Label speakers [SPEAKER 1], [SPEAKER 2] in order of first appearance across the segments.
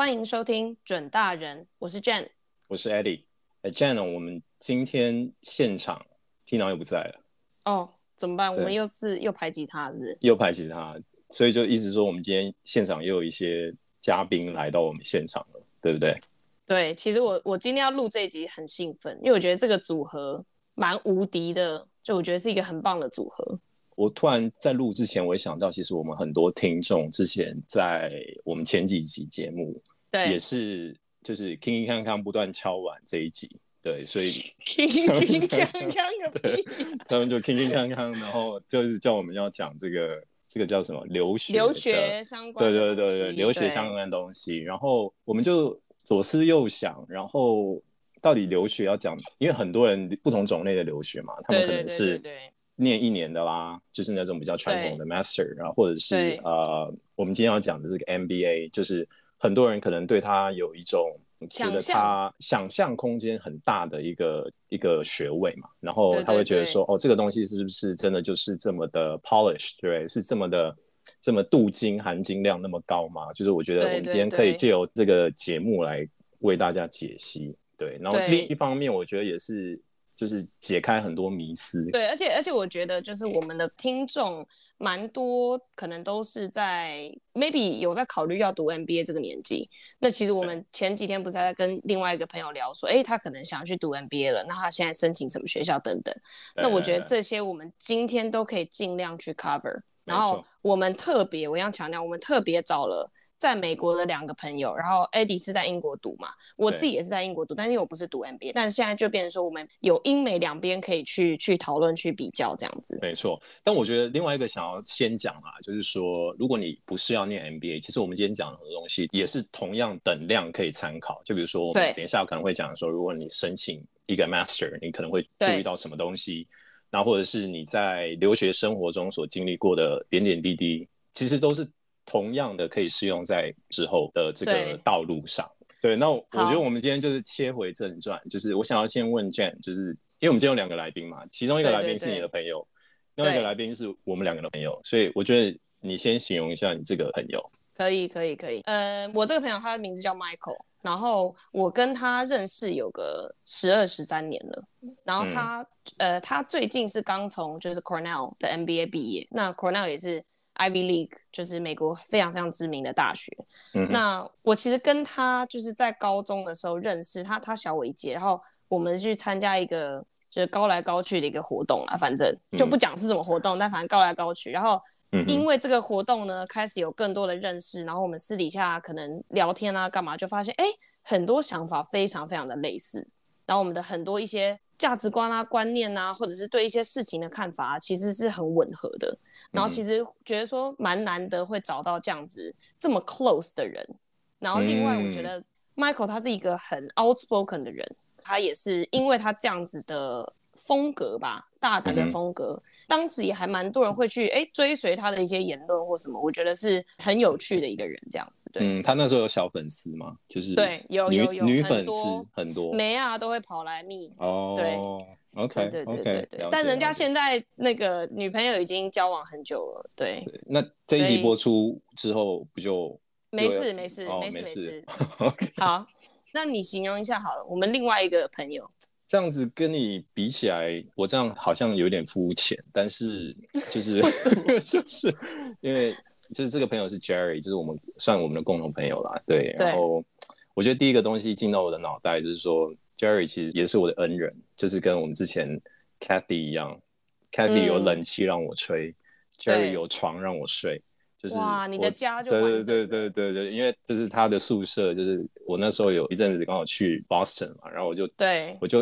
[SPEAKER 1] 欢迎收听准大人，我是 Jen，
[SPEAKER 2] 我是 Eddie。哎，Jen，我们今天现场 Tina 又不在了。
[SPEAKER 1] 哦，怎么办？我们又是又排挤他，是不是？
[SPEAKER 2] 又排挤他，所以就一直说，我们今天现场又有一些嘉宾来到我们现场了，对不对？
[SPEAKER 1] 对，其实我我今天要录这一集很兴奋，因为我觉得这个组合蛮无敌的，就我觉得是一个很棒的组合。
[SPEAKER 2] 我突然在录之前，我也想到，其实我们很多听众之前在我们前几集节目，
[SPEAKER 1] 对，
[SPEAKER 2] 也是就是铿铿锵锵不断敲碗这一集，对，所以
[SPEAKER 1] 铿铿锵锵个屁，
[SPEAKER 2] 他们就铿铿锵锵，然后就是叫我们要讲这个这个叫什么留学
[SPEAKER 1] 留学相关，
[SPEAKER 2] 对对对对，留学相关的东西，然后我们就左思右想，然后到底留学要讲，因为很多人不同种类的留学嘛，他们可能是。念一年的啦，就是那种比较传统的 master，然后或者是呃，我们今天要讲的这个 MBA，就是很多人可能对他有一种觉得他想象空间很大的一个一个学位嘛，然后他会觉得说，哦，这个东西是不是真的就是这么的 polish，对，是这么的这么镀金含金量那么高吗？就是我觉得我们今天可以借由这个节目来为大家解析，对，然后另一方面，我觉得也是。就是解开很多迷思，
[SPEAKER 1] 对，而且而且我觉得就是我们的听众蛮多，可能都是在 maybe 有在考虑要读 MBA 这个年纪。那其实我们前几天不是在跟另外一个朋友聊说，哎，他可能想要去读 MBA 了，那他现在申请什么学校等等。那我觉得这些我们今天都可以尽量去 cover。然后我们特别，我要强调，我们特别找了。在美国的两个朋友，然后 Eddie 是在英国读嘛，我自己也是在英国读，但是因为我不是读 MBA，但是现在就变成说我们有英美两边可以去去讨论、去比较这样子。
[SPEAKER 2] 没错，但我觉得另外一个想要先讲啊，就是说如果你不是要念 MBA，其实我们今天讲的东西也是同样等量可以参考。就比如说我们等一下可能会讲说，如果你申请一个 Master，你可能会注意到什么东西，然后或者是你在留学生活中所经历过的点点滴滴，其实都是。同样的可以适用在之后的这个道路上。对，那我觉得我们今天就是切回正传，就是我想要先问 Jen，就是因为我们今天有两个来宾嘛，其中一个来宾是你的朋友，另外一个来宾是我们两个的朋友，所以我觉得你先形容一下你这个朋友。
[SPEAKER 1] 可以，可以，可以。呃，我这个朋友他的名字叫 Michael，然后我跟他认识有个十二十三年了，然后他、嗯、呃，他最近是刚从就是 Cornell 的 MBA 毕业，那 Cornell 也是。Ivy League 就是美国非常非常知名的大学。嗯、那我其实跟他就是在高中的时候认识他，他小我一届，然后我们去参加一个就是高来高去的一个活动啊，反正就不讲是什么活动，嗯、但反正高来高去。然后因为这个活动呢，开始有更多的认识，然后我们私底下可能聊天啊，干嘛就发现哎，很多想法非常非常的类似，然后我们的很多一些。价值观啊、观念啊，或者是对一些事情的看法啊，其实是很吻合的。然后其实觉得说蛮难得会找到这样子这么 close 的人。然后另外我觉得 Michael 他是一个很 outspoken 的人，他也是因为他这样子的。风格吧，大胆的风格，嗯、当时也还蛮多人会去哎追随他的一些言论或什么，我觉得是很有趣的一个人，这样子。对，
[SPEAKER 2] 嗯，他那时候有小粉丝吗？就是
[SPEAKER 1] 对，有有有
[SPEAKER 2] 女粉丝很多，
[SPEAKER 1] 没啊都会跑来密。
[SPEAKER 2] 哦，对，OK，
[SPEAKER 1] 对对对对对。但人家现在那个女朋友已经交往很久了，对。
[SPEAKER 2] 对那这一集播出之后不就
[SPEAKER 1] 没事没事没事没事。好，那你形容一下好了，我们另外一个朋友。
[SPEAKER 2] 这样子跟你比起来，我这样好像有点肤浅，但是就 是 就是因为就是这个朋友是 Jerry，就是我们算我们的共同朋友啦，对。对然后我觉得第一个东西进到我的脑袋就是说，Jerry 其实也是我的恩人，就是跟我们之前 Cathy 一样，Cathy 有冷气让我吹、嗯、，Jerry 有床让我睡。就是
[SPEAKER 1] 哇，你的家就
[SPEAKER 2] 对对对对对对，因为这是他的宿舍，就是我那时候有一阵子刚好去 Boston 嘛，然后我就对我就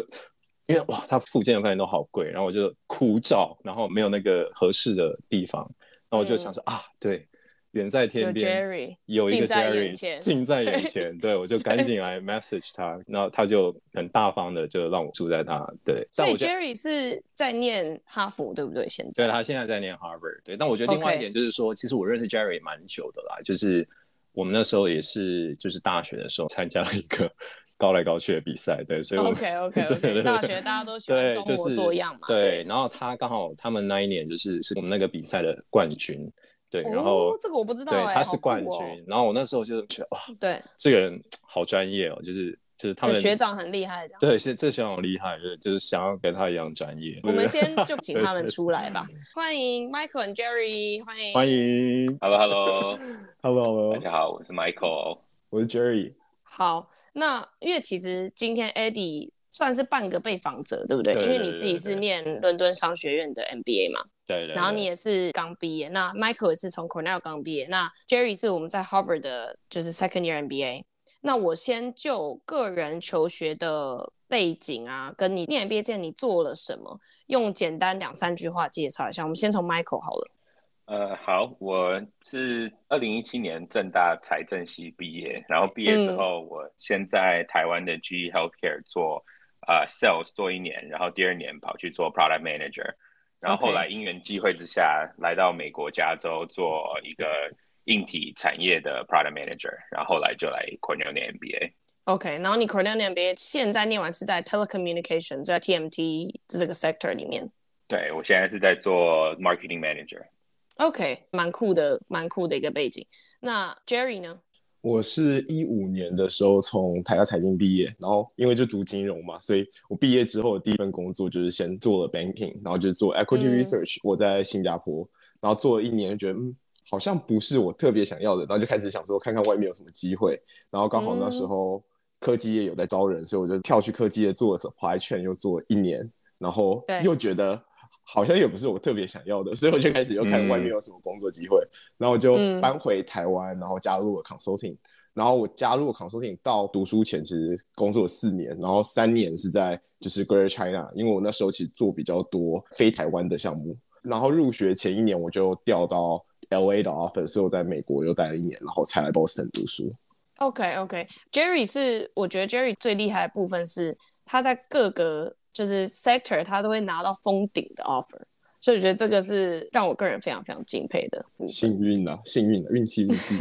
[SPEAKER 2] 因为哇，他附近的饭店都好贵，然后我就苦找，然后没有那个合适的地方，然后我就想说、嗯、啊，对。远在天边，有一个 Jerry 近在眼前，对，我就赶紧来 message 他，然后他就很大方的就让我住在他，对。
[SPEAKER 1] 所以 Jerry 是在念哈佛，对不对？现在
[SPEAKER 2] 对，他现在在念 Harvard，对。但我觉得另外一点就是说，其实我认识 Jerry 蛮久的啦，就是我们那时候也是就是大学的时候参加了一个高来高去的比赛，对，所以
[SPEAKER 1] OK OK OK，大学大家都喜欢装模作样嘛，
[SPEAKER 2] 对。然后他刚好他们那一年就是是我们那个比赛的冠军。对，然后、
[SPEAKER 1] 哦、这个我不知道、
[SPEAKER 2] 欸，对，他是冠军。
[SPEAKER 1] 哦、
[SPEAKER 2] 然后我那时候就觉得哇，
[SPEAKER 1] 对，
[SPEAKER 2] 这个人好专业哦，就是就是他们
[SPEAKER 1] 学长很厉害，
[SPEAKER 2] 对，是这学长很厉害，就是就是想要跟他一样专业。
[SPEAKER 1] 我们先就请他们出来吧，欢迎 Michael and Jerry，欢迎
[SPEAKER 2] 欢迎
[SPEAKER 3] ，Hello Hello
[SPEAKER 2] Hello Hello，
[SPEAKER 3] 大家好，我是 Michael，
[SPEAKER 2] 我是 Jerry。
[SPEAKER 1] 好，那因为其实今天 Eddie 算是半个被访者，对不对？
[SPEAKER 2] 对对对对，
[SPEAKER 1] 因为你自己是念伦敦商学院的 MBA 嘛。
[SPEAKER 2] 对，对，对，
[SPEAKER 1] 然后你也是刚毕业，那 Michael 也是从 Cornell 刚毕业，那 Jerry 是我们在 Harvard 的，就是 Second Year MBA。那我先就个人求学的背景啊，跟你念 MBA 之前你做了什么，用简单两三句话介绍一下。我们先从 Michael 好了。
[SPEAKER 3] 呃，好，我是二零一七年正大财政系毕业，然后毕业之后，我先在台湾的 GE Healthcare 做啊、呃、Sales 做一年，然后第二年跑去做 Product Manager。然后后来因缘际会之下.来到美国加州做一个硬体产业的 product manager，然后后来就来 Cornell 念 MBA。
[SPEAKER 1] OK，然后你 Cornell 念 MBA，现在念完是在 telecommunication，在 TMT 这个 sector 里面。
[SPEAKER 3] 对，我现在是在做 marketing manager。
[SPEAKER 1] OK，蛮酷的，蛮酷的一个背景。那 Jerry 呢？
[SPEAKER 4] 我是一五年的时候从台大财经毕业，然后因为就读金融嘛，所以我毕业之后的第一份工作就是先做了 banking，然后就是做 equity research，嗯。我在新加坡，然后做了一年，觉得嗯好像不是我特别想要的，然后就开始想说看看外面有什么机会，然后刚好那时候科技业有在招人，所以我就跳去科技业做了 supply chain，又做了一年，然后又觉得。好像也不是我特别想要的，所以我就开始又看外面有什么工作机会，嗯，然后我就搬回台湾，然后加入了 consulting，嗯。然后我加入了 consulting 到读书前其实工作了四年，然后三年是在就是 Greater China，因为我那时候其实做比较多非台湾的项目。然后入学前一年我就调到 LA 的 office，所以我在美国又待了一年，然后才来 Boston 读书。
[SPEAKER 1] OK OK，Jerry 是我觉得 Jerry 最厉害的部分是他在各个。就是 sector，他都会拿到封顶的 offer，所以我觉得这个是让我个人非常非常敬佩的。
[SPEAKER 4] 幸运啊，幸运啊，运气运气。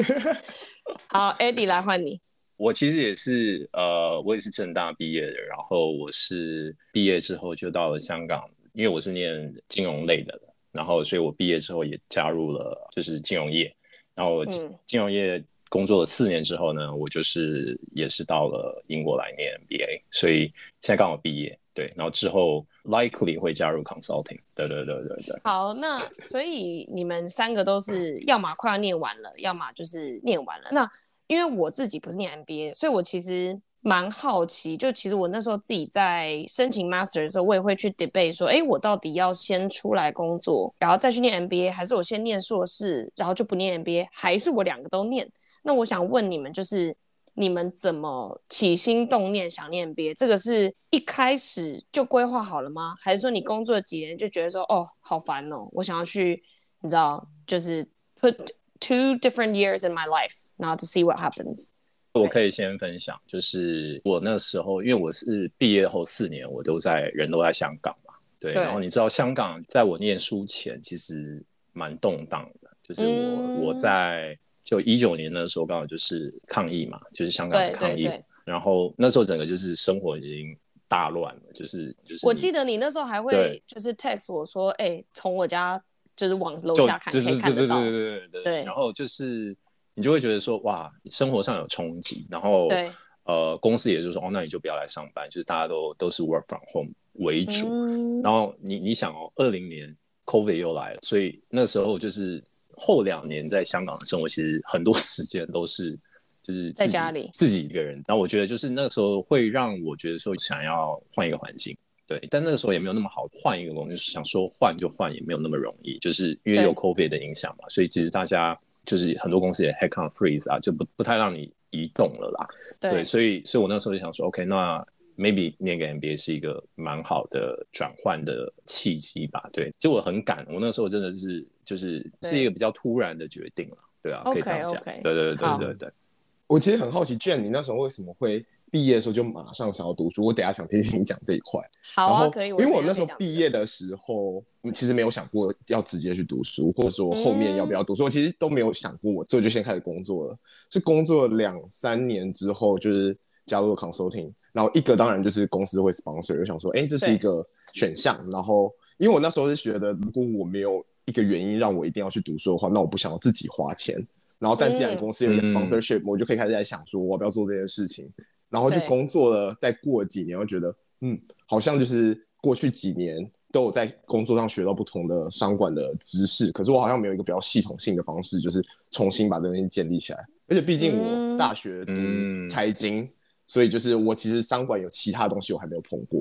[SPEAKER 1] 好，Eddie 来换你。
[SPEAKER 2] 我其实也是，呃，我也是正大毕业的，然后我是毕业之后就到了香港，因为我是念金融类的，然后所以我毕业之后也加入了就是金融业，然后金融业。工作了四年之后呢，我就是也是到了英国来念 MBA，所以现在刚好毕业，对，然后之后 likely 会加入 consulting，对对对对对。
[SPEAKER 1] 好，那所以你们三个都是要么快要念完了，要么就是念完了。那因为我自己不是念 MBA，所以我其实蛮好奇，就其实我那时候自己在申请 master 的时候，我也会去 debate 说，哎，我到底要先出来工作，然后再去念 MBA，还是我先念硕士，然后就不念 MBA，还是我两个都念？那我想问你们，就是你们怎么起心动念想念 MBA？这个是一开始就规划好了吗？还是说你工作几年就觉得说，哦，好烦哦，我想要去，你知道，就是 put two different years in my life，然后 to see what happens。
[SPEAKER 2] 我可以先分享，就是我那时候，因为我是毕业后四年，我都在人都在香港嘛，对。对。然后你知道，香港在我念书前其实蛮动荡的，就是我、嗯、我在。就一九年的时候，刚好就是抗议嘛，就是香港的抗议。然后那时候整个就是生活已经大乱了，就是就是。
[SPEAKER 1] 我记得你那时候还会就是 text 我说，哎、欸，从我家就是往楼下看。对对对对对对。对。然
[SPEAKER 2] 后就是你就会觉得说，哇，生活上有冲击。然后对。呃，公司也就是说，哦，那你就不要来上班，就是大家都都是 work from home 为主。嗯、然后你你想哦，二零年 COVID 又来了，所以那时候就是。后两年在香港的生活，其实很多 时间都是就是
[SPEAKER 1] 在家里
[SPEAKER 2] 自己一个人。然后我觉得就是那个时候会让我觉得说想要换一个环境，对。但那个时候也没有那么好换一个工作，就是想说换就换也没有那么容易，就是因为有 COVID 的影响嘛，所以其实大家就是很多公司也 headcount freeze 啊，就不不太让你移动了啦。对，对所以所以我那时候就想说，OK，那。maybe 念个 MBA 是一个蛮好的转换的契机吧，对，就我很赶，我那时候真的是就是是一个比较突然的决定了，对啊，可以这样讲，对对对对对对。
[SPEAKER 4] 我其实很好奇，Jen，你那时候为什么会毕业的时候就马上想要读书？我等下想听听你讲这一块。
[SPEAKER 1] 好啊，可以。因
[SPEAKER 4] 为我那时候毕业的时候，其实没有想过要直接去读书，或者说后面要不要读书，嗯、我其实都没有想过，所以就先开始工作了。是工作两三年之后，就是加入了 consulting。然后一个当然就是公司会 sponsor，就想说，哎，这是一个选项。然后因为我那时候是觉得，如果我没有一个原因让我一定要去读书的话，那我不想要自己花钱。然后，但既然公司有一个 sponsorship，、嗯、我就可以开始在想说，我要不要做这件事情。然后就工作了，再过几年，我觉得，嗯，好像就是过去几年都有在工作上学到不同的商管的知识，可是我好像没有一个比较系统性的方式，就是重新把这东西建立起来。而且毕竟我大学读财经，嗯、所以就是我其实商管有其他东西我还没有碰过。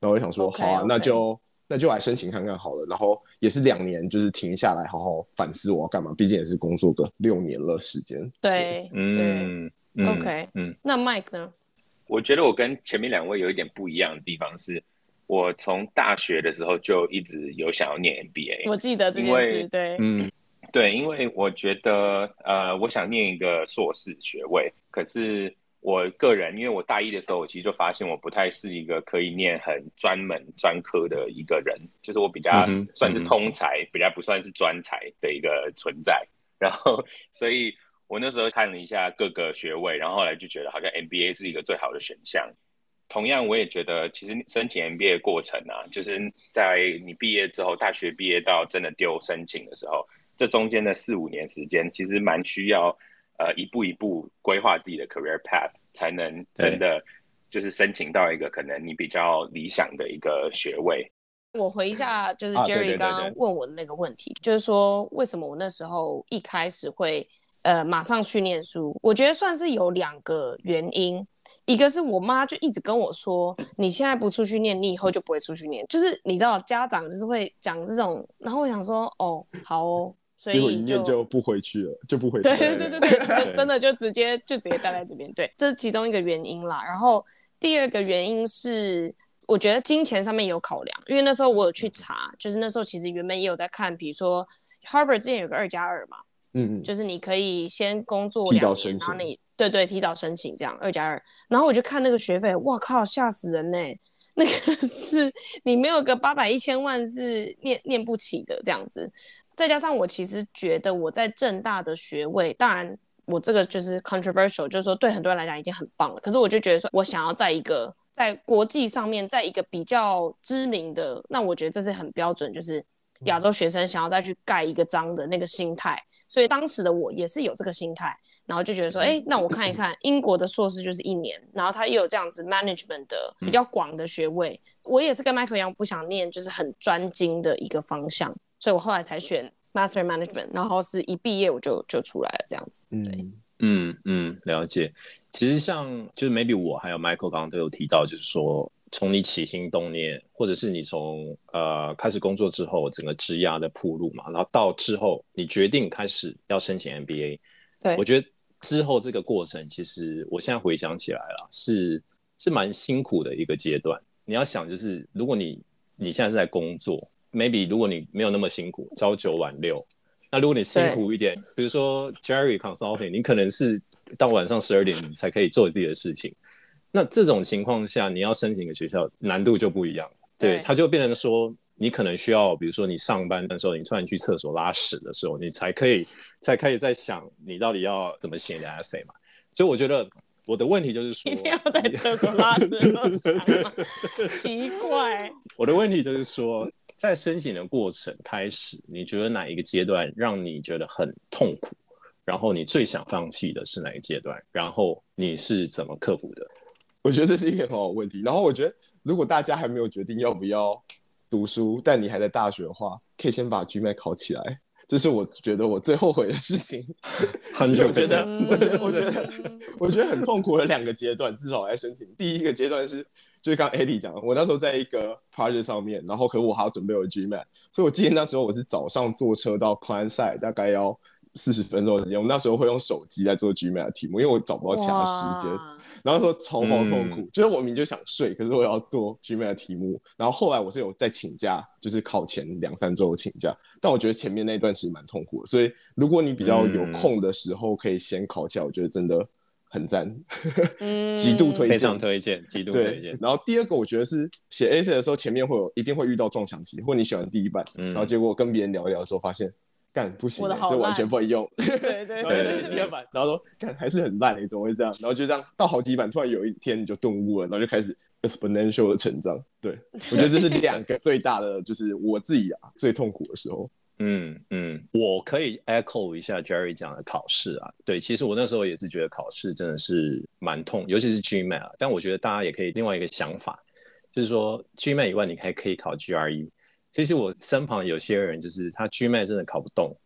[SPEAKER 4] 然后我就想说，okay, 好啊.那就那就来申请看看好了。然后也是两年，就是停下来好好反思我要干嘛。毕竟也是工作个六年了时间。
[SPEAKER 1] 对，嗯，OK，嗯，那 Mike 呢？
[SPEAKER 3] 我觉得我跟前面两位有一点不一样的地方是，我从大学的时候就一直有想要念 MBA。
[SPEAKER 1] 我记得这件事，对，
[SPEAKER 3] 嗯，对，因为我觉得呃，我想念一个硕士学位，可是。我个人，因为我大一的时候，我其实就发现我不太是一个可以念很专门专科的一个人，就是我比较算是通才，嗯嗯、比较不算是专才的一个存在。然后，所以我那时候看了一下各个学位，然后后来就觉得好像 MBA 是一个最好的选项。同样，我也觉得其实申请 MBA 的过程啊，就是在你毕业之后，大学毕业到真的丢申请的时候，这中间的四五年时间，其实蛮需要。呃，一步一步规划自己的 career path，才能真的就是申请到一个可能你比较理想的一个学位。
[SPEAKER 1] 我回一下，就是 Jerry 刚刚问我的那个问题，就是说为什么我那时候一开始会呃马上去念书？我觉得算是有两个原因，一个是我妈就一直跟我说，你现在不出去念，你以后就不会出去念，就是你知道家长就是会讲这种，然后我想说，哦，好哦。所以
[SPEAKER 4] 一念就不回去了，就不回去。
[SPEAKER 1] 对对对对对，真的就直接就直接待在这边。对，这是其中一个原因啦。然后第二个原因是，我觉得金钱上面有考量，因为那时候我有去查，就是那时候其实原本也有在看，比如说 Harvard 之前有个二加二嘛，嗯嗯，就是你可以先工作两年，然后你对对提早申请这样二加二，然后我就看那个学费，哇靠，吓死人呢！那个是你没有个八百一千万是念念不起的这样子。再加上我其实觉得我在正大的学位，当然我这个就是 controversial，就是说对很多人来讲已经很棒了。可是我就觉得说，我想要在一个在国际上面，在一个比较知名的，那我觉得这是很标准，就是亚洲学生想要再去盖一个章的那个心态。所以当时的我也是有这个心态，然后就觉得说，哎，那我看一看英国的硕士就是一年，然后他又有这样子 management 的比较广的学位。我也是跟 Michael 一样，不想念就是很专精的一个方向。所以我后来才选 Master Management，然后是一毕业我就就出来了这样子。对，
[SPEAKER 2] 嗯嗯，了解。其实像就是 maybe 我还有 Michael 刚刚都有提到，就是说从你起心动念，或者是你从呃开始工作之后，整个职涯的铺路嘛，然后到之后你决定开始要申请 MBA。
[SPEAKER 1] 对，
[SPEAKER 2] 我觉得之后这个过程，其实我现在回想起来了，是是蛮辛苦的一个阶段。你要想，就是如果你你现在是在工作。Maybe 如果你没有那么辛苦，朝九晚六，那如果你辛苦一点，比如说 Jerry Consulting，你可能是到晚上十二点你才可以做自己的事情。那这种情况下，你要申请一个学校，难度就不一样。对，它就变成说，你可能需要，比如说你上班的时候，你突然去厕所拉屎的时候，你才可以，才可以在想你到底要怎么写你的 essay 嘛。所以我觉得我的问题就是说，
[SPEAKER 1] 一定要在厕所拉屎的时候？奇怪。
[SPEAKER 2] 我的问题就是说。在申请的过程开始，你觉得哪一个阶段让你觉得很痛苦？然后你最想放弃的是哪一个阶段？然后你是怎么克服的？
[SPEAKER 4] 我觉得这是一个很好的问题。然后我觉得，如果大家还没有决定要不要读书，但你还在大学的话，可以先把 GMAT 考起来。这是我觉得我最后悔的事情。
[SPEAKER 2] 很久觉得，
[SPEAKER 4] 我觉得，我觉得很痛苦的两个阶段，至少来申请。第一个阶段是，就是刚 Eddie 讲的，我那时候在一个 project 上面，然后可我还要准备我的 GMAT，所以我记得那时候我是早上坐车到 client side，大概要四十分钟的时间。我们那时候会用手机在做 GMAT 的题目，因为我找不到其他时间。然后说超爆痛苦，嗯、就是我明明就想睡，可是我要做 GMAT 的题目。然后后来我是有在请假，就是考前两三周请假。但我觉得前面那一段其实蛮痛苦的，所以如果你比较有空的时候可以先考起来，我觉得真的很赞，嗯、极度推荐，
[SPEAKER 2] 非常推荐，极度推荐。
[SPEAKER 4] 然后第二个我觉得是写 essay 的时候，前面会有一定会遇到撞墙期，或你喜欢第一版，嗯、然后结果跟别人聊一聊的时候发现。干不行，这完全不能用。
[SPEAKER 1] 对对对，对，
[SPEAKER 4] 第二版，然后说干还是很烂，你怎么会这样？然后就这样到好几版，突然有一天你就顿悟了，然后就开始 exponential 的成长。对，我觉得这是两个最大的，就是我自己啊最痛苦的时候。
[SPEAKER 2] 嗯嗯，我可以 echo 一下 Jerry 讲的考试啊。对，其实我那时候也是觉得考试真的是蛮痛，尤其是 GMAT。但我觉得大家也可以另外一个想法，就是说 GMAT 以外，你还可以考 GRE。其实我身旁有些人就是他 GMAT 真的考不动，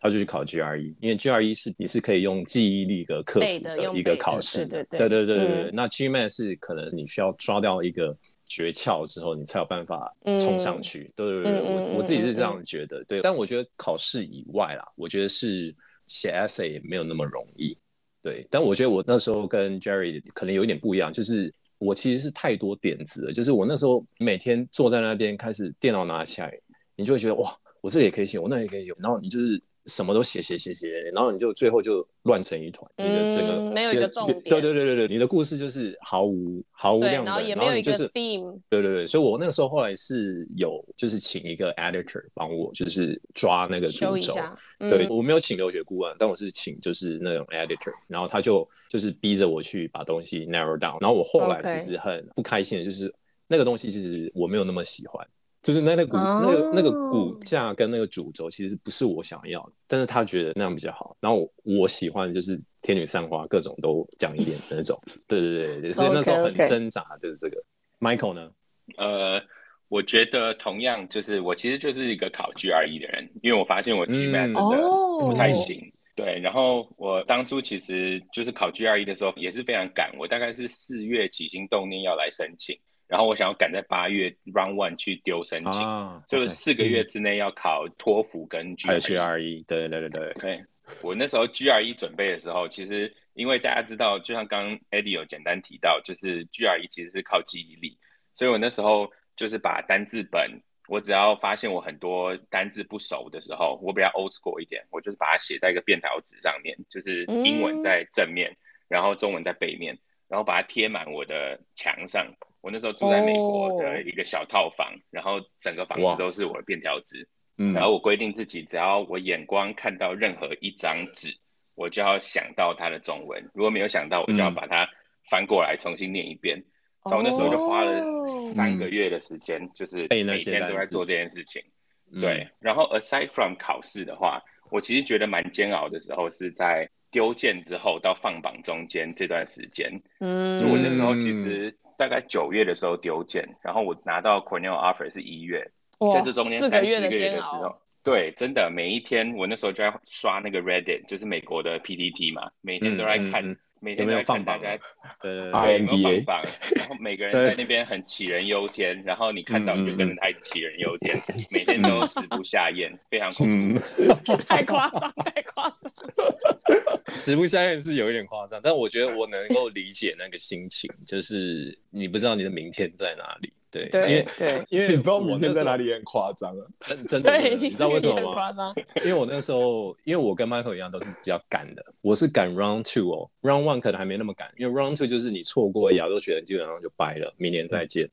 [SPEAKER 2] 他就去考 GRE，因为 GRE 是你是可以用记忆力和克服的一个考试。
[SPEAKER 1] 对
[SPEAKER 2] 对对对对对。那 GMAT 是可能你需要抓掉一个。诀窍之后，你才有办法冲上去。嗯、对对对，我、嗯、我自己是这样觉得。嗯、对，但我觉得考试以外啦，我觉得是写 essay 也没有那么容易。对，但我觉得我那时候跟 Jerry 可能有一点不一样，就是我其实是太多点子了。就是我那时候每天坐在那边，开始电脑拿起来，你就会觉得哇，我这个也可以写，我那个也可以写，然后你就是。什么都写写写写，然后你就最后就乱成一团。你的整个、
[SPEAKER 1] 嗯、没有一个重点。
[SPEAKER 2] 对对对对对，你的故事就是毫无毫无亮点，
[SPEAKER 1] 然后也没有一个 theme。
[SPEAKER 2] 对对对，所以我那个时候后来是有就是请一个 editor 帮我，就是抓那个主轴。嗯、对，我没有请留学顾问，但我是请就是那种 editor，然后他就就是逼着我去把东西 narrow down。然后我后来其实很不开心的就是那个东西其实我没有那么喜欢。就是那个骨、oh. 那个那个骨架跟那个主轴其实不是我想要的，但是他觉得那样比较好。然后我，我喜欢的就是天女散花，各种都讲一点的那种。对对对，所以那时候很挣扎，就是这个。Okay, okay. Michael 呢？
[SPEAKER 3] 呃，我觉得同样就是我其实就是一个考 GRE 的人，因为我发现我 GMAT 真的不太行。嗯 oh. 对，然后我当初其实就是考 GRE 的时候也是非常赶，我大概是四月起心动念要来申请。然后我想要赶在八月 Round One 去丢申请，啊、就是四个月之内要考托福跟 GRE。
[SPEAKER 2] GRE，对对对对。
[SPEAKER 3] 对，我那时候 GRE 准备的时候，其实因为大家知道，就像刚刚 Eddie 有简单提到，就是 GRE 其实是靠记忆力，所以我那时候就是把单字本，我只要发现我很多单字不熟的时候，我比较 old school 一点，我就是把它写在一个便条纸上面，就是英文在正面，嗯、然后中文在背面，然后把它贴满我的墙上。我那时候住在美国的一个小套房，oh. 然后整个房子都是我的便条纸。嗯，然后我规定自己，只要我眼光看到任何一张纸，我就要想到它的中文。如果没有想到，我就要把它翻过来重新念一遍。然后、oh. 我那时候就花了三个月的时间，嗯、就是每天都在做这件事情。对，然后 aside from 考试的话，我其实觉得蛮煎熬的时候是在丢件之后到放榜中间这段时间。嗯，就我那时候其实。大概九月的时候丢件，然后我拿到 Cornell offer 是一月，在这中间三四个月的时候，对，真的每一天我那时候就在刷那个 Reddit，就是美国的 PTT 嘛，每天都在看。每天都在看大家，对对对，有没有放榜，然后每个人在那边很杞人忧天，然后你看到就跟着他杞人忧天，每天都食不下咽，非常恐怖，
[SPEAKER 1] 太夸张，太夸张，
[SPEAKER 2] 食不下咽是有一点夸张，但我觉得我能够理解那个心情，就是你不知道你的明天在哪里。对，因为对，因为
[SPEAKER 4] 你不知道明天在哪里也很夸张啊，
[SPEAKER 2] 真真的，你知道为什么吗？因为我那时候，因为我跟 Michael 一样都是比较赶的，我是赶 Round Two 哦，Round One 可能还没那么赶，因为 Round Two 就是你错过亚洲学生基本上就掰了，明年再见。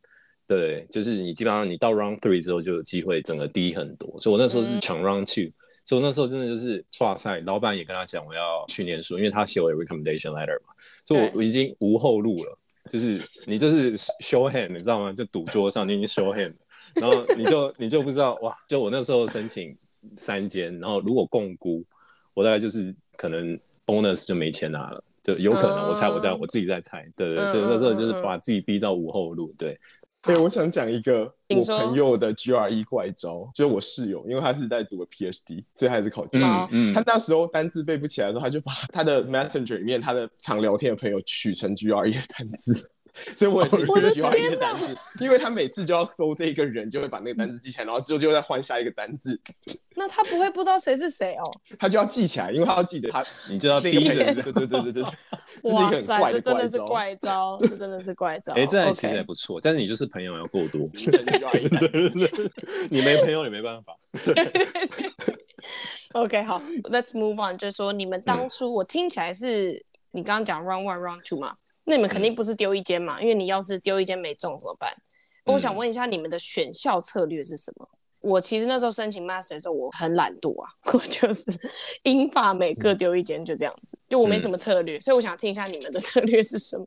[SPEAKER 2] 对，就是你基本上你到 Round Three 之后就有机会整个低很多，所以我那时候是抢 Round Two，所以我那时候真的就是剉赛，老板也跟他讲我要去念书，因为他写我的 recommendation letter 嘛，所以我已经无后路了。就是你这是 show hand，你知道吗？就赌桌上你已经 show hand，然后你就你就不知道哇！就我那时候申请三间，然后如果共估，我大概就是可能 bonus 就没钱拿了，就有可能。我猜我在我自己在猜，对对，所以那时候就是把自己逼到无后路。对，
[SPEAKER 4] 对，我想讲一个我朋友的 GRE 怪招，就是我室友，因为他是在读个 PhD，所以他还是考 GRE。嗯，他那时候单字背不起来的时候，他就把他的 Messenger 里面他的常聊天的朋友取成 GRE 的单字。所以我也是一个 GRE 的单字，因为他每次就要搜这一个人，就会把那个单字记起来，然后之后就再换下一个单字。
[SPEAKER 1] 那他不会不知道谁是谁哦？
[SPEAKER 4] 他就要记起来，因为他要记得他，
[SPEAKER 2] 你就要逼人。
[SPEAKER 4] 对对对对对，
[SPEAKER 1] 哇塞，这真的是怪招，这真的是怪招。
[SPEAKER 2] 哎，这其实也不错，但是你就是朋友要够多。你没朋友也没办法。
[SPEAKER 1] OK，好，Let's move on。就是说，你们当初我听起来是你刚刚讲 Round One、Round Two 嘛？那你们肯定不是丢一间嘛，嗯、因为你要是丢一间没中怎么办？嗯、我想问一下你们的选校策略是什么？我其实那时候申请 master 的时候，我很懒惰啊，我就是英法美各丢一间就这样子，就我没什么策略，嗯、所以我想听一下你们的策略是什么。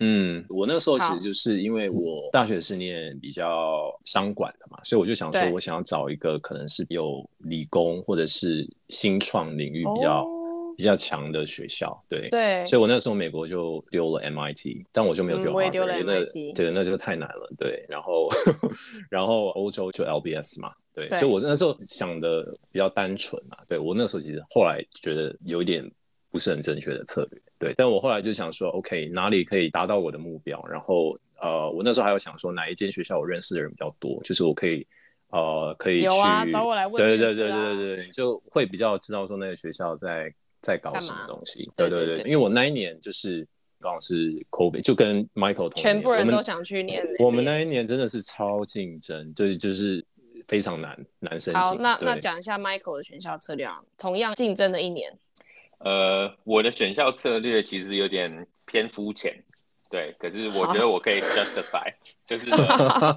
[SPEAKER 2] 嗯，我那时候其实就是因为我大学是念比较商管的嘛，所以我就想说，我想要找一个可能是有理工或者是新创领域比较、哦、比较强的学校。对对，所以我那时候美国就丢了 MIT，但我就没有丢 Harvard，丢了 MIT，对，那就太难了。对，然后 然后欧洲就 LBS 嘛，对，对所以我那时候想的比较单纯嘛。对我那时候其实后来觉得有一点不是很正确的策略。对，但我后来就想说，OK，哪里可以达到我的目标？然后，呃，我那时候还有想说，哪一间学校我认识的人比较多，就是我可以，呃，可以去，
[SPEAKER 1] 有啊，找我来问、啊。
[SPEAKER 2] 对对对对对对，就会比较知道说那个学校在在搞什么东西。对对对，因为我那一年就是刚好是 COVID，就跟 Michael 同
[SPEAKER 1] 全部人都想去念。
[SPEAKER 2] 我们那一年真的是超竞争，对，就是非常难难申请。
[SPEAKER 1] 好，那那讲一下 Michael 的选校策略啊，同样竞争的一年。
[SPEAKER 3] 呃，我的选校策略其实有点偏肤浅，对，可是我觉得我可以 justify，就是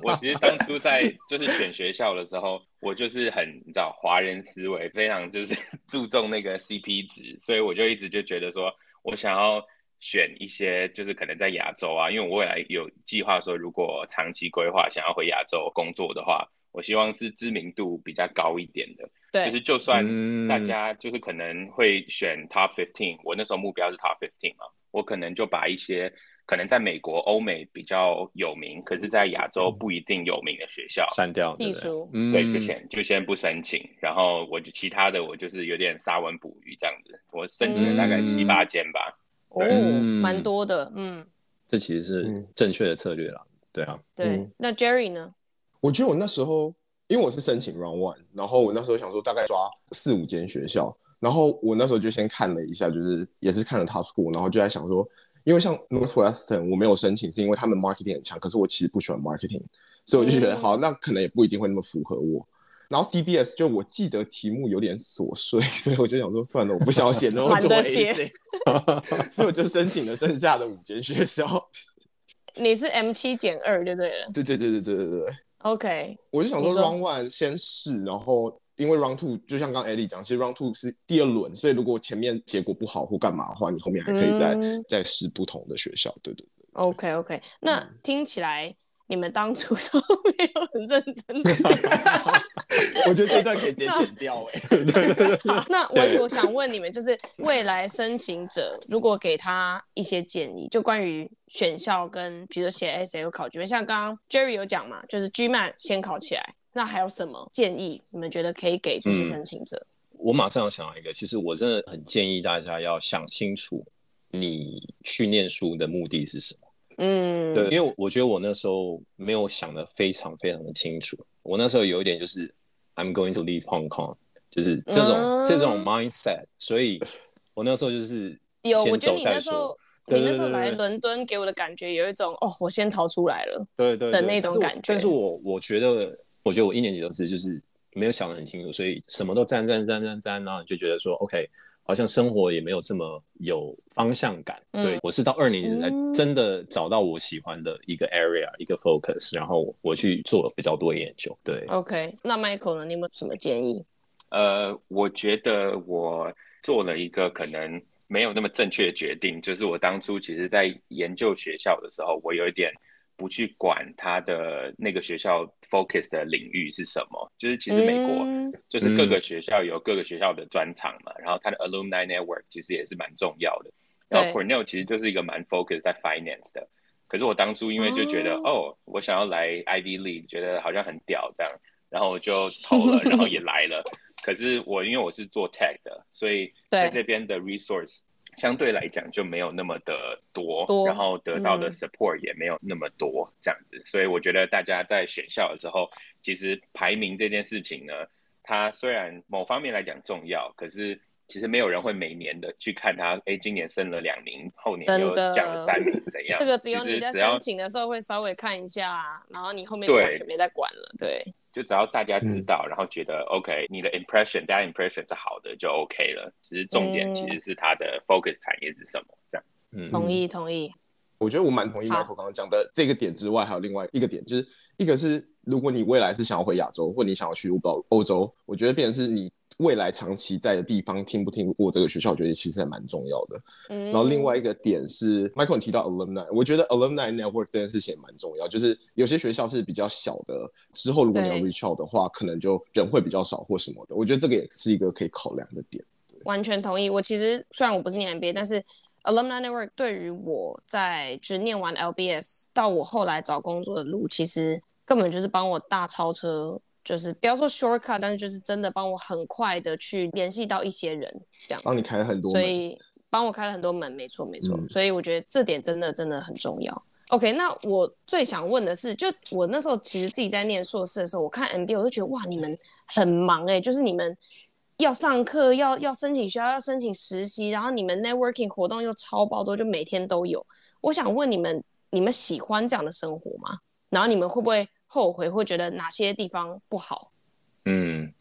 [SPEAKER 3] 我其实当初在就是选学校的时候，我就是很你知道华人思维，非常就是 注重那个 CP 值，所以我就一直就觉得说我想要选一些就是可能在亚洲啊，因为我未来有计划说如果长期规划想要回亚洲工作的话。我希望是知名度比较高一点的，对，就是就算大家就是可能会选 top fifteen，嗯，我那时候目标是 top fifteen 嘛，我可能就把一些可能在美国、欧美比较有名，可是在亚洲不一定有名的学校。
[SPEAKER 2] 删掉，
[SPEAKER 1] 对不对？
[SPEAKER 2] 嗯，
[SPEAKER 3] 对，就先就先不申请，然后我就其他的我就是有点沙文捕鱼这样子，我申请了大概七八间吧，
[SPEAKER 1] 哦，蛮多的，嗯，
[SPEAKER 2] 这其实是正确的策略啦，对啊，
[SPEAKER 1] 对，嗯，那 Jerry 呢？
[SPEAKER 4] 我觉得我那时候，因为我是申请 Round One，然后我那时候想说大概抓四五间学校，然后我那时候就先看了一下，就是也是看了 Top School，然后就在想说，因为像 Northwestern 我没有申请，是因为他们 marketing 很强，可是我其实不喜欢 marketing，所以我就觉得、嗯、好，那可能也不一定会那么符合我。然后 CBS 就我记得题目有点琐碎，所以我就想说算了，我不想写那么多 AC，所以我就申请了剩下的五间学校。
[SPEAKER 1] 你是 M 七减二就对了。
[SPEAKER 4] 对对对对对对对。
[SPEAKER 1] OK，
[SPEAKER 4] 我就想说 Round One 先试，然后因为 Round Two 就像刚刚 Ellie 讲，其实 Round Two 是第二轮，所以如果前面结果不好或干嘛的话，你后面还可以再、嗯、再试不同的学校。对对对。
[SPEAKER 1] OK OK，那听起来你们当初 都没有很认真的。
[SPEAKER 4] 我觉得这段可以直接剪掉哎。
[SPEAKER 1] 好，那我我想问你们，就是未来申请者如果给他一些建议，就关于。选校跟比如说写 SAT 考卷，像刚刚 Jerry 有讲嘛，就是 G man 先考起来，那还有什么建议？你们觉得可以给这些申请者？
[SPEAKER 2] 嗯，我马上要想到一个，其实我真的很建议大家要想清楚，你去念书的目的是什么？嗯，对，因为我觉得我那时候没有想的非常非常的清楚，我那时候有一点就是 I'm going to leave Hong Kong，就是这种、嗯、这种 mindset，所以我那时候就是
[SPEAKER 1] 有，我觉得你那时候。你那时候来伦敦给我的感觉有一种哦，我先逃出来了，
[SPEAKER 2] 对对
[SPEAKER 1] 的那种感觉。
[SPEAKER 2] 但是我我觉得，我觉得我一年级都是就是没有想得很清楚，所以什么都沾沾沾沾沾，然后就觉得说 OK，好像生活也没有这么有方向感。嗯、对，我是到二年级才真的找到我喜欢的一个 area、嗯、一个 focus，然后我去做了比较多研究。对
[SPEAKER 1] ，OK，那 Michael 呢？你有没有什么建议？
[SPEAKER 3] 呃，我觉得我做了一个可能。没有那么正确的决定，就是我当初其实，在研究学校的时候，我有一点不去管他的那个学校 focus 的领域是什么。就是其实美国就是各个学校有各个学校的专长嘛，嗯、然后它的 alumni network 其实也是蛮重要的。然后 Cornell 其实就是一个蛮 focus 在 finance 的。可是我当初因为就觉得，哦，哦，我想要来 Ivy League，觉得好像很屌这样，然后我就投了，然后也来了。可是我因为我是做 tech 的，所以在这边的 resource 相对来讲就没有那么的多，多然后得到的 support 也没有那么多这样子，嗯，所以我觉得大家在选校的时候，其实排名这件事情呢，它虽然某方面来讲重要，可是其实没有人会每年的去看它，哎，今年升了两名，后年又降了三名，怎 样？
[SPEAKER 1] 这个只有你在申请的时候会稍微看一下，啊然后你后面就完全没在管了，对。对
[SPEAKER 3] 就只要大家知道，嗯、然后觉得 OK，你的 impression，大家 impression 是好的，就 OK 了。只是重点其实是它的 focus 产业是什么，这样。
[SPEAKER 1] 嗯，同意同意。
[SPEAKER 4] 我觉得我蛮同意 Michael 刚刚讲的这个点之外，还有另外一个点，就是一个是如果你未来是想要回亚洲，或你想要去欧欧洲，我觉得变成是你未来长期在的地方听不听过这个学校，我觉得其实还蛮重要的。嗯，然后另外一个点是，Michael 你提到 alumni，我觉得 alumni network 这件事情也蛮重要。就是有些学校是比较小的，之后如果你要 reach out 的话，可能就人会比较少或什么的。我觉得这个也是一个可以考量的点。
[SPEAKER 1] 完全同意。我其实虽然我不是念 MBA，但是 alumni network 对于我在就是念完 LBS 到我后来找工作的路，其实根本就是帮我大超车。就是不要说 shortcut，但是就是真的帮我很快的去联系到一些人，这样
[SPEAKER 4] 帮你开了很多门，
[SPEAKER 1] 所以帮我开了很多门，没错没错、嗯。所以我觉得这点真的真的很重要。OK，那我最想问的是，就我那时候其实自己在念硕士的时候，我看 MBA 我就觉得哇，你们很忙哎、欸，就是你们要上课，要要申请学校，要申请实习，然后你们 networking 活动又超爆多，就每天都有。我想问你们，你们喜欢这样的生活吗？然后你们会不会？后悔会觉得哪些地方不好？
[SPEAKER 2] 嗯，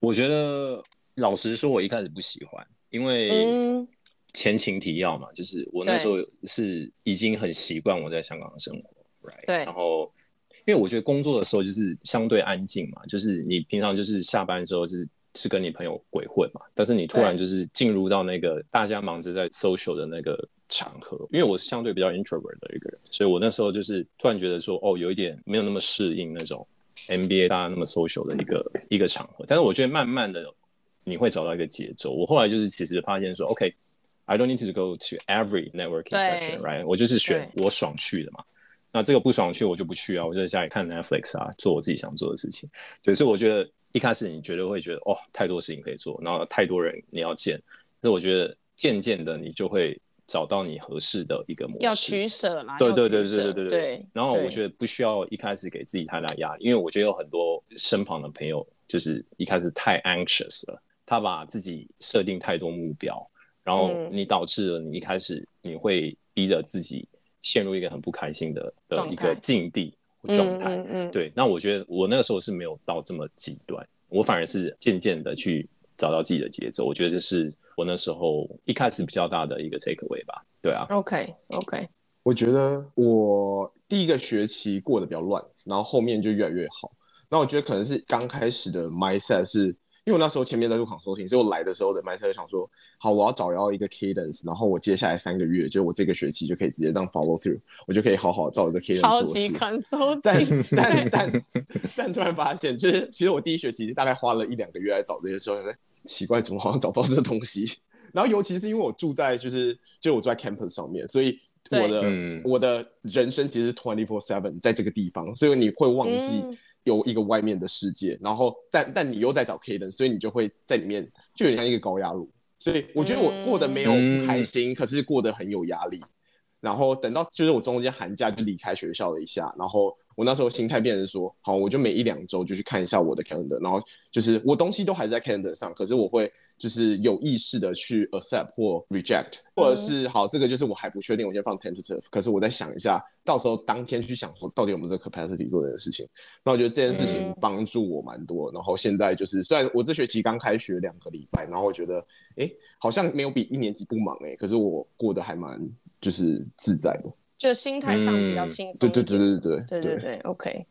[SPEAKER 2] 我觉得老实说，我一开始不喜欢，因为前情提要嘛，就是我那时候是已经很习惯我在香港的生活，right？对。然后，因为我觉得工作的时候就是相对安静嘛，就是你平常就是下班的时候就是是跟你朋友鬼混嘛，但是你突然就是进入到那个大家忙着在 social 的那个。场合，因为我是相对比较 introvert 的一个人，所以我那时候就是突然觉得说，哦，有一点没有那么适应那种 MBA 大家那么 social 的一个一个场合。但是我觉得慢慢的你会找到一个节奏。我后来就是其实发现说，OK，I don't need to go to every networking session，right？我就是选我爽去的嘛。那这个不爽去我就不去啊，我就在家里看 Netflix 啊，做我自己想做的事情。对，所以我觉得一开始你绝对会觉得，哦，太多事情可以做，然后太多人你要见。那我觉得渐渐的你就会。找到你合适的一个模式，
[SPEAKER 1] 要取舍啦。
[SPEAKER 2] 对对对对对对对。然后我觉得不需要一开始给自己太大压力，因为我觉得有很多身旁的朋友就是一开始太 anxious 了，他把自己设定太多目标，然后你导致了你一开始你会逼着自己陷入一个很不开心的的一个境地或状态。嗯嗯。对，那我觉得我那个时候是没有到这么极端，我反而是渐渐的去找到自己的节奏。我觉得这是。我那时候一开始比较大的一个 take away 吧，对啊
[SPEAKER 1] ，OK OK，
[SPEAKER 4] 我觉得我第一个学期过得比较乱，然后后面就越来越好。那我觉得可能是刚开始的 mindset 是因为我那时候前面在做 consulting，所以我来的时候的 mindset 就想说，好，我要找到一个 cadence，然后我接下来三个月，就我这个学期就可以直接当 follow through，我就可以好好照着 cadence 做事。
[SPEAKER 1] 超级
[SPEAKER 4] 但 但但 但突然发现，就是其实我第一学期大概花了一两个月来找这些时候。奇怪，怎么好像找不到这个东西？然后尤其是因为我住在就是就我住在 campus 上面，所以我的我的人生其实是 twenty four seven 在这个地方，所以你会忘记有一个外面的世界。嗯、然后但但你又在找 Cadence，所以你就会在里面就有点像一个高压路。所以我觉得我过得没有不开心，嗯、可是过得很有压力。然后等到就是我中间寒假就离开学校了一下，然后。我那时候心态变成说，好，我就每一两周就去看一下我的 calendar，然后就是我东西都还在 calendar 上，可是我会就是有意识的去 accept 或 reject，或者是好，这个就是我还不确定，我先放 tentative，可是我再想一下，到时候当天去想说到底有没有这个 capacity 做这件事情。那我觉得这件事情帮助我蛮多，然后现在就是虽然我这学期刚开学两个礼拜，然后我觉得哎，好像没有比一年级不忙哎，可是我过得还蛮就是自在的。
[SPEAKER 1] 就心态上比较轻松，
[SPEAKER 4] 对对对对对对
[SPEAKER 1] 对对对，OK。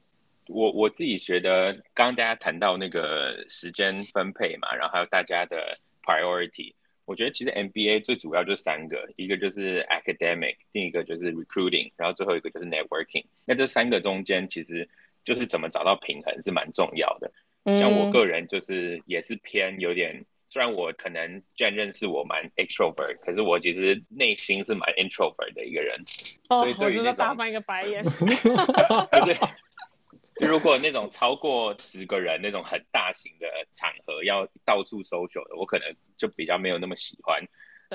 [SPEAKER 3] 我我自己觉得，刚刚大家谈到那个时间分配嘛，然后还有大家的 priority，我觉得其实 MBA 最主要就是三个，一个就是 academic，另一个就是 recruiting，然后最后一个就是 networking。那这三个中间，其实就是怎么找到平衡是蛮重要的。像我个人就是也是偏有点。虽然我可能 Jen 认识我蛮 extrovert，可是我其实内心是蛮 introvert 的一个人。
[SPEAKER 1] 哦，所以对于我真的大翻一个白眼。
[SPEAKER 3] 就是，如果那种超过十个人那种很大型的场合要到处 social 的，我可能就比较没有那么喜欢。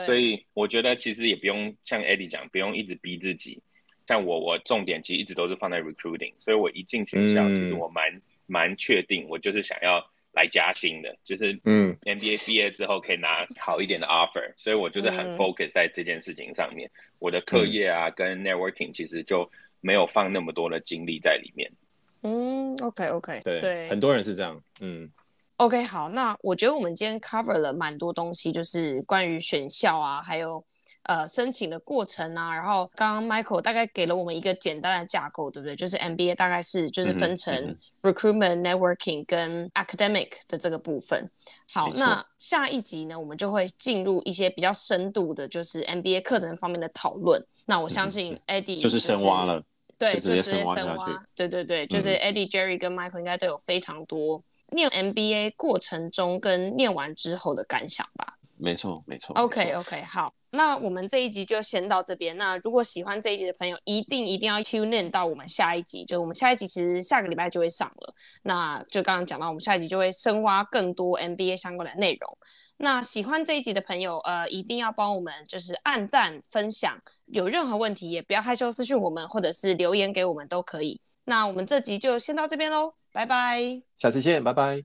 [SPEAKER 3] 所以我觉得其实也不用像 Eddie 讲，不用一直逼自己。像我，我重点其实一直都是放在 recruiting，所以我一进学校，其实我蛮蛮确定，我就是想要。来加薪的，就是嗯，MBA 毕业之后可以拿好一点的 offer，嗯，所以我就是很 focus 在这件事情上面。嗯、我的课业啊，跟 networking 其实就没有放那么多的精力在里面。
[SPEAKER 1] 嗯，OK OK，
[SPEAKER 2] 对对，很多人是这样。嗯
[SPEAKER 1] ，OK，好，那我觉得我们今天 cover 了蛮多东西，就是关于选校啊，还有呃申请的过程啊，然后刚刚 Michael 大概给了我们一个简单的架构，对不对？就是 MBA 大概是就是分成 recruitment、networking 跟 academic 的这个部分。好，那下一集呢，我们就会进入一些比较深度的，就是 MBA 课程方面的讨论。那我相信 Eddie、
[SPEAKER 2] 就是、就是深挖了，
[SPEAKER 1] 对，
[SPEAKER 2] 就直接
[SPEAKER 1] 深挖
[SPEAKER 2] 下去。
[SPEAKER 1] 对对对，就是 Eddie、嗯、Jerry 跟 Michael 应该都有非常多念 MBA 过程中跟念完之后的感想吧。
[SPEAKER 2] 没错，没错。
[SPEAKER 1] OK OK，好，那我们这一集就先到这边。那如果喜欢这一集的朋友，一定一定要 tune in 到我们下一集。就我们下一集其实下个礼拜就会上了。那就刚刚讲到，我们下一集就会深挖更多 MBA 相关的内容。那喜欢这一集的朋友，呃，一定要帮我们就是按赞、分享。有任何问题也不要害羞私讯我们，或者是留言给我们都可以。那我们这集就先到这边喽，拜拜，
[SPEAKER 2] 下次见，拜拜。